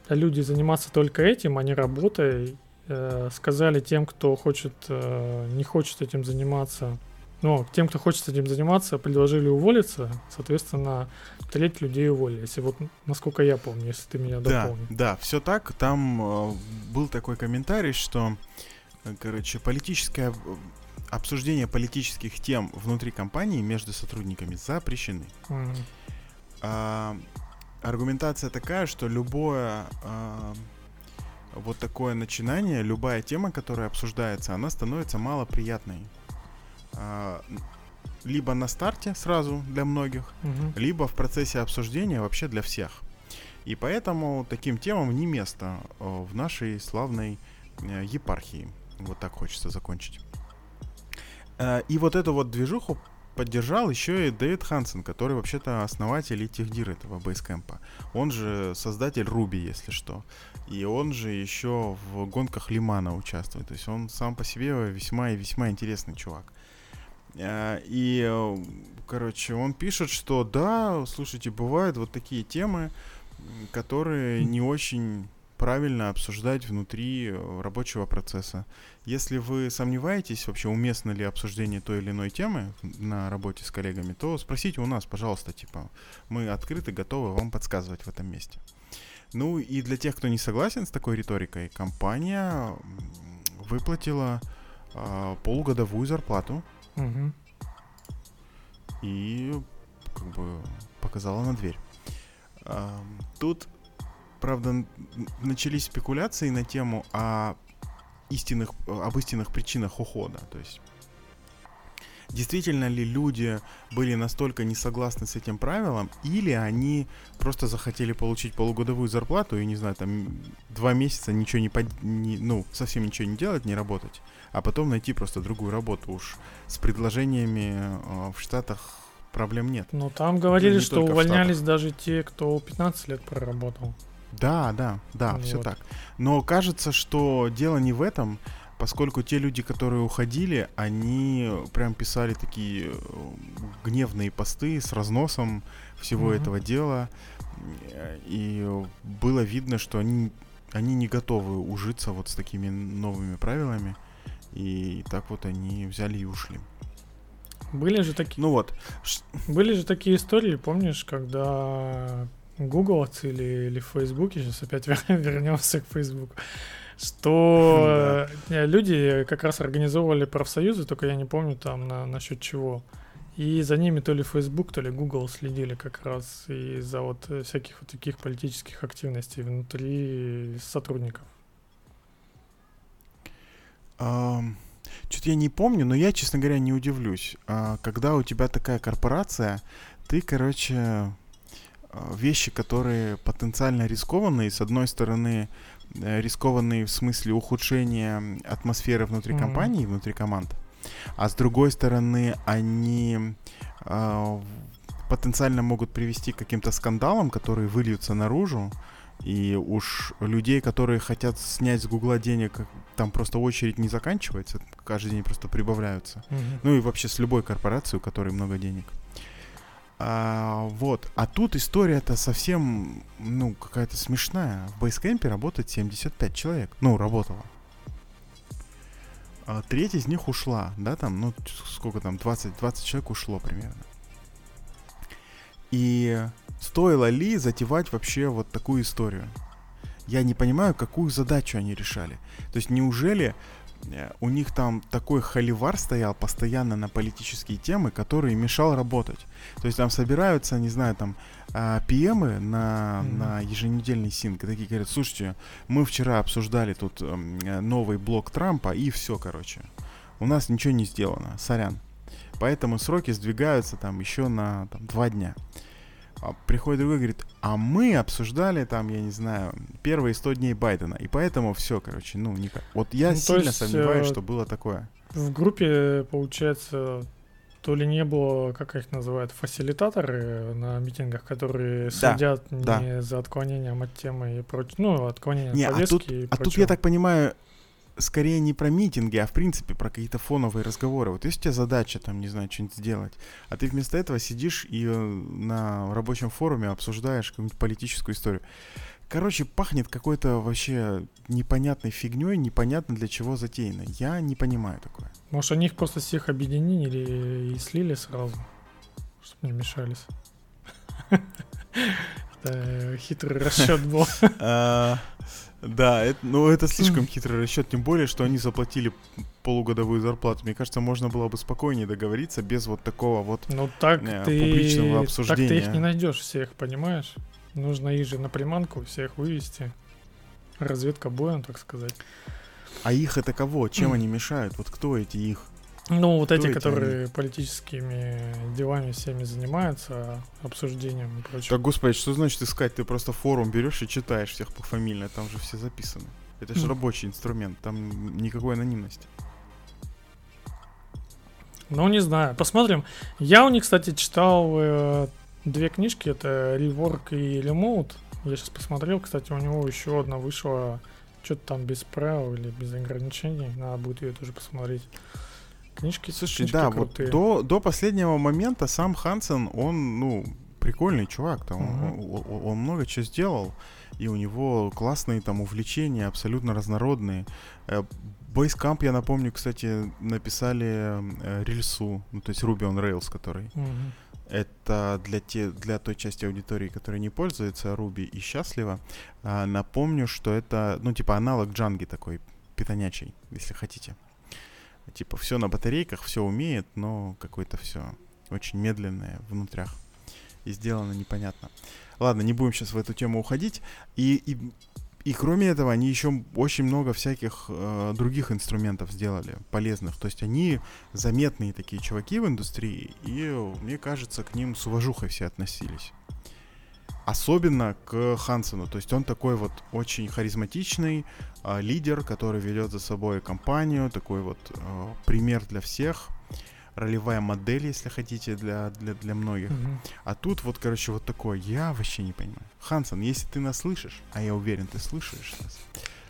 люди заниматься только этим, а не работой, э, сказали тем, кто хочет, э, не хочет этим заниматься, ну, тем, кто хочет этим заниматься, предложили уволиться, соответственно, треть людей уволили. Если вот, насколько я помню, если ты меня Да, дополнишь. да, все так. Там э, был такой комментарий, что, э, короче, политическое э, обсуждение политических тем внутри компании между сотрудниками запрещены. Мгм. А, аргументация такая, что любое а, вот такое начинание, любая тема, которая обсуждается, она становится малоприятной. А, либо на старте сразу для многих, Мгм. либо в процессе обсуждения вообще для всех. И поэтому таким темам не место э, в нашей славной э, епархии. Вот так хочется закончить. Э, И вот эту вот движуху поддержал еще и Дэвид Хансен, который вообще-то основатель и техдир этого бейскэмпа. Он же создатель Руби, если что. И он же еще в гонках Лимана участвует. То есть он сам по себе весьма и весьма интересный чувак. Э, И, э, короче, он пишет, что да, слушайте, бывают вот такие темы, которые не очень правильно обсуждать внутри э, рабочего процесса. Если вы сомневаетесь, вообще уместно ли обсуждение той или иной темы на работе с коллегами, то спросите у нас, пожалуйста, типа, мы открыты, готовы вам подсказывать в этом месте. Ну и для тех, кто не согласен с такой риторикой, компания выплатила а, полугодовую зарплату Мгм. и как бы показала на дверь. Ам, Тут, правда, начались спекуляции на тему о истинных, об истинных причинах ухода. То есть, действительно ли люди были настолько не согласны с этим правилом, или они просто захотели получить полугодовую зарплату и, не знаю, там два месяца ничего не, под... не- ну, совсем ничего не делать, не работать, а потом найти просто другую работу. Уж с предложениями э, в Штатах проблем нет. Ну, там говорили, что увольнялись даже те, кто 15 лет проработал. Да, да, да, все Вот. так. Но кажется, что дело не в этом, поскольку те люди, которые уходили, они прям писали такие э, гневные посты с разносом всего Мгм. этого дела. И было видно, что они, они не готовы ужиться вот с такими новыми правилами. И так вот они взяли и ушли. Были же такие, Ну вот, были же такие истории, помнишь, когда Google или, или Фейсбуке, сейчас опять вер- вернемся к Фейсбуку, что э, люди как раз организовывали профсоюзы, только я не помню там на, насчет чего. И за ними то ли Facebook, то ли Google следили как раз и за вот э, всяких вот таких политических активностей внутри сотрудников. Что-то я не помню, но я, честно говоря, не удивлюсь. А, когда у тебя такая корпорация, ты, короче, а, вещи, которые потенциально рискованные, с одной стороны, э, рискованные в смысле ухудшения атмосферы внутри Мгм. компании, внутри команд, а с другой стороны, они в- потенциально могут привести к каким-то скандалам, которые выльются наружу, и уж людей, которые хотят снять с Гугла денег, там просто очередь не заканчивается, каждый день просто прибавляются. Мгм. Ну и вообще с любой корпорацией, у которой много денег. А, вот. А тут история-то совсем, ну, какая-то смешная. В Basecamp работает 75 человек. Ну, работало. а, треть из них ушла, да, там, ну, сколько там, 20, 20 человек ушло примерно. И стоило ли затевать вообще вот такую историю? Я не понимаю, какую задачу они решали. То есть неужели у них там такой холивар стоял постоянно на политические темы, который мешал работать. То есть там собираются, не знаю, там а, ПМы на, mm-hmm. на еженедельный синк, и такие говорят, слушайте, мы вчера обсуждали тут э, новый блок Трампа, и все, короче. У нас ничего не сделано, сорян. Поэтому сроки сдвигаются там еще на там, два дня. Приходит другой и говорит, а мы обсуждали там, я не знаю, первые 100 дней Байдена, и поэтому все, короче, ну, никак. Вот я ну, сильно есть, сомневаюсь, э, что было такое. В группе, получается, то ли не было, как их называют, фасилитаторы на митингах, которые да, следят да. не за отклонением от темы и прочее, ну, отклонением не, повестки а тут, и А тут, я так понимаю, скорее не про митинги, а в принципе про какие-то фоновые разговоры. Вот есть у тебя задача, там, не знаю, что-нибудь сделать, а ты вместо этого сидишь и э, на рабочем форуме обсуждаешь какую-нибудь политическую историю. Короче, пахнет какой-то вообще непонятной фигней, непонятно для чего затеяно. Я не понимаю такое. Может, они их просто всех объединили и слили сразу, чтобы не мешались. Это хитрый расчет был. Да, это, ну это слишком хитрый расчет, тем более, что они заплатили полугодовую зарплату. Мне кажется, можно было бы спокойнее договориться без вот такого вот ну, так э, ты, публичного обсуждения. Так ты их не найдешь всех, понимаешь? Нужно их же на приманку всех вывести. Разведка боем, так сказать. А их это кого? Чем они мешают? Вот кто эти их? Ну, вот эти, которые они? политическими делами всеми занимаются, обсуждением и прочее. Так, господи, что значит искать? Ты просто форум берешь и читаешь всех по фамилии, там же все записаны. Это же рабочий инструмент, там никакой анонимности. Ну, не знаю, посмотрим. Я у них, кстати, читал э, две книжки, это Rework и Remote. Я сейчас посмотрел, кстати, у него еще одна вышла, что-то там без правил или без ограничений. Надо будет ее тоже посмотреть. Книжки, Слушай, да, крутые. вот до, до последнего момента сам Хансен, он, ну, прикольный чувак, там, uh-huh. он, он, он много чего сделал, и у него классные там увлечения, абсолютно разнородные. Basecamp, э, я напомню, кстати, написали э, рельсу, ну, то есть Ruby on Rails, который. Uh-huh. Это для, те, для той части аудитории, которая не пользуется Ruby и счастлива. А, напомню, что это, ну, типа аналог Джанги такой, питонячий, если хотите. Типа все на батарейках, все умеет, но какое-то все очень медленное внутрях. И сделано непонятно. Ладно, не будем сейчас в эту тему уходить. И, и, и кроме этого, они еще очень много всяких э, других инструментов сделали, полезных. То есть они заметные такие чуваки в индустрии, и мне кажется, к ним с уважухой все относились. Особенно к Хансену. То есть он такой вот очень харизматичный э, лидер, который ведет за собой компанию, такой вот э, пример для всех. Ролевая модель, если хотите, для, для, для многих. Mm-hmm. А тут вот, короче, вот такое. Я вообще не понимаю. Хансен, если ты нас слышишь, а я уверен, ты слышишь нас,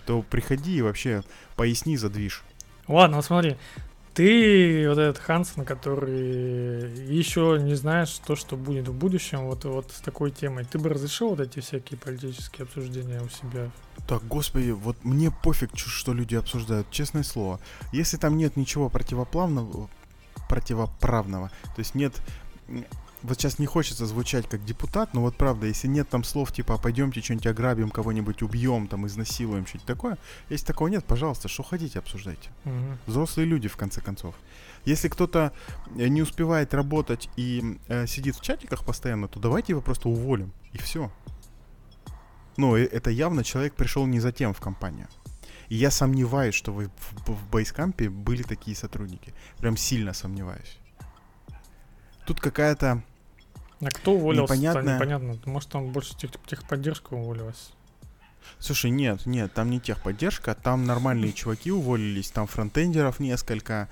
то приходи и вообще поясни за движ. Ладно, вот смотри, ты вот этот Хансен, который еще не знаешь то, что будет в будущем, вот, вот с такой темой, ты бы разрешил вот эти всякие политические обсуждения у себя? Так, господи, вот мне пофиг, что люди обсуждают, честное слово. Если там нет ничего противоплавного, противоправного, то есть нет вот сейчас не хочется звучать как депутат, но вот правда, если нет там слов типа «А пойдемте что-нибудь ограбим, кого-нибудь убьем, там изнасилуем, что-нибудь такое, если такого нет, пожалуйста, что хотите, обсуждайте. Угу. Взрослые люди, в конце концов. Если кто-то э, не успевает работать и э, сидит в чатиках постоянно, то давайте его просто уволим, и все. Ну, это явно человек пришел не за тем в компанию. И я сомневаюсь, что вы в, в Бейскампе были такие сотрудники. Прям сильно сомневаюсь. Тут какая-то а кто уволился? Непонятная... Непонятно. Может, там больше тех, техподдержка уволилась? Слушай, нет, нет, там не техподдержка, там нормальные чуваки уволились, там фронтендеров несколько,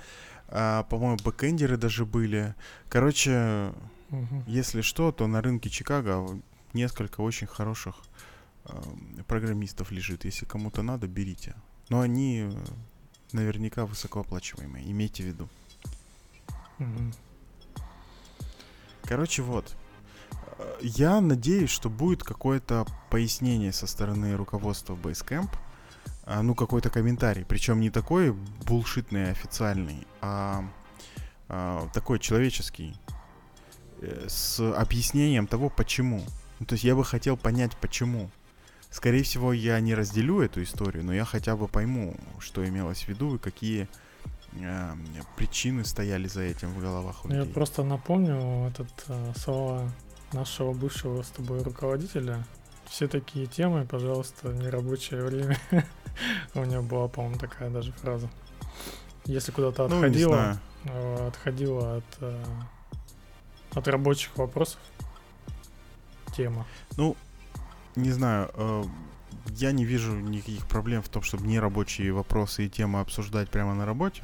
а, по-моему, бэкендеры даже были. Короче, угу. если что, то на рынке Чикаго несколько очень хороших э, программистов лежит. Если кому-то надо, берите. Но они наверняка высокооплачиваемые, имейте в виду. Угу. Короче, вот. Я надеюсь, что будет какое-то пояснение со стороны руководства Basecamp а, ну, какой-то комментарий. Причем не такой булшитный, официальный, а, а такой человеческий. Э, с объяснением того, почему. Ну, то есть я бы хотел понять, почему. Скорее всего, я не разделю эту историю, но я хотя бы пойму, что имелось в виду и какие э, причины стояли за этим в головах у людей. Я просто напомню этот э, слова нашего бывшего с тобой руководителя. Все такие темы, пожалуйста, нерабочее время. У него была, по-моему, такая даже фраза. Если куда-то ну, отходила, ну, отходила от, э, от рабочих вопросов, тема. Ну, не знаю, э, я не вижу никаких проблем в том, чтобы нерабочие вопросы и темы обсуждать прямо на работе,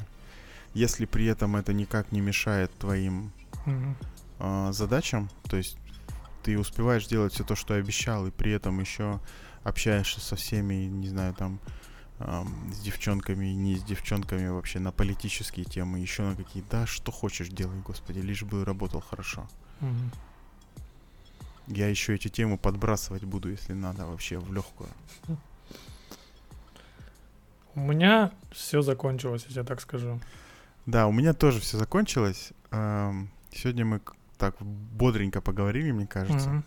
если при этом это никак не мешает твоим mm-hmm. э, задачам, то есть ты успеваешь делать все то, что обещал, и при этом еще общаешься со всеми, не знаю, там, эм, с девчонками, не с девчонками вообще, на политические темы, еще на какие. Да, что хочешь делай, господи, лишь бы работал хорошо. Угу. Я еще эти темы подбрасывать буду, если надо, вообще в легкую. У меня все закончилось, я так скажу. Да, у меня тоже все закончилось. Сегодня мы так бодренько поговорили, мне кажется. Mm-hmm.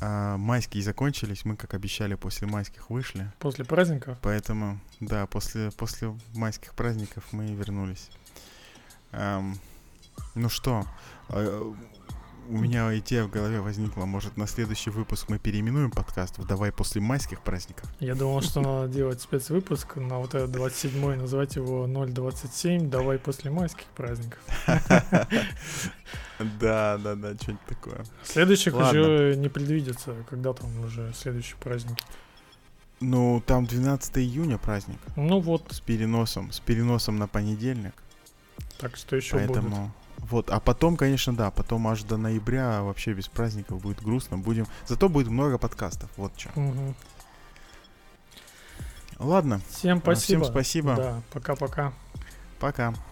А, майские закончились, мы, как обещали, после майских вышли. После праздников? Поэтому, да, после, после майских праздников мы вернулись. Эм, ну что, э, у меня идея в голове возникла. Может, на следующий выпуск мы переименуем подкаст в «Давай после майских праздников». Я думал, что надо делать спецвыпуск на вот этот 27-й, назвать его 027 «Давай после майских праздников». Да, да, да, что-нибудь такое. Следующих уже не предвидится, когда там уже следующий праздник. Ну, там 12 июня праздник. Ну вот. С переносом, с переносом на понедельник. Так что еще Поэтому... будет. Вот, а потом, конечно, да, потом аж до ноября вообще без праздников будет грустно. Будем. Зато будет много подкастов. Вот что. Угу. Ладно. Всем спасибо. Всем спасибо. Да, пока-пока. Пока. -пока. пока.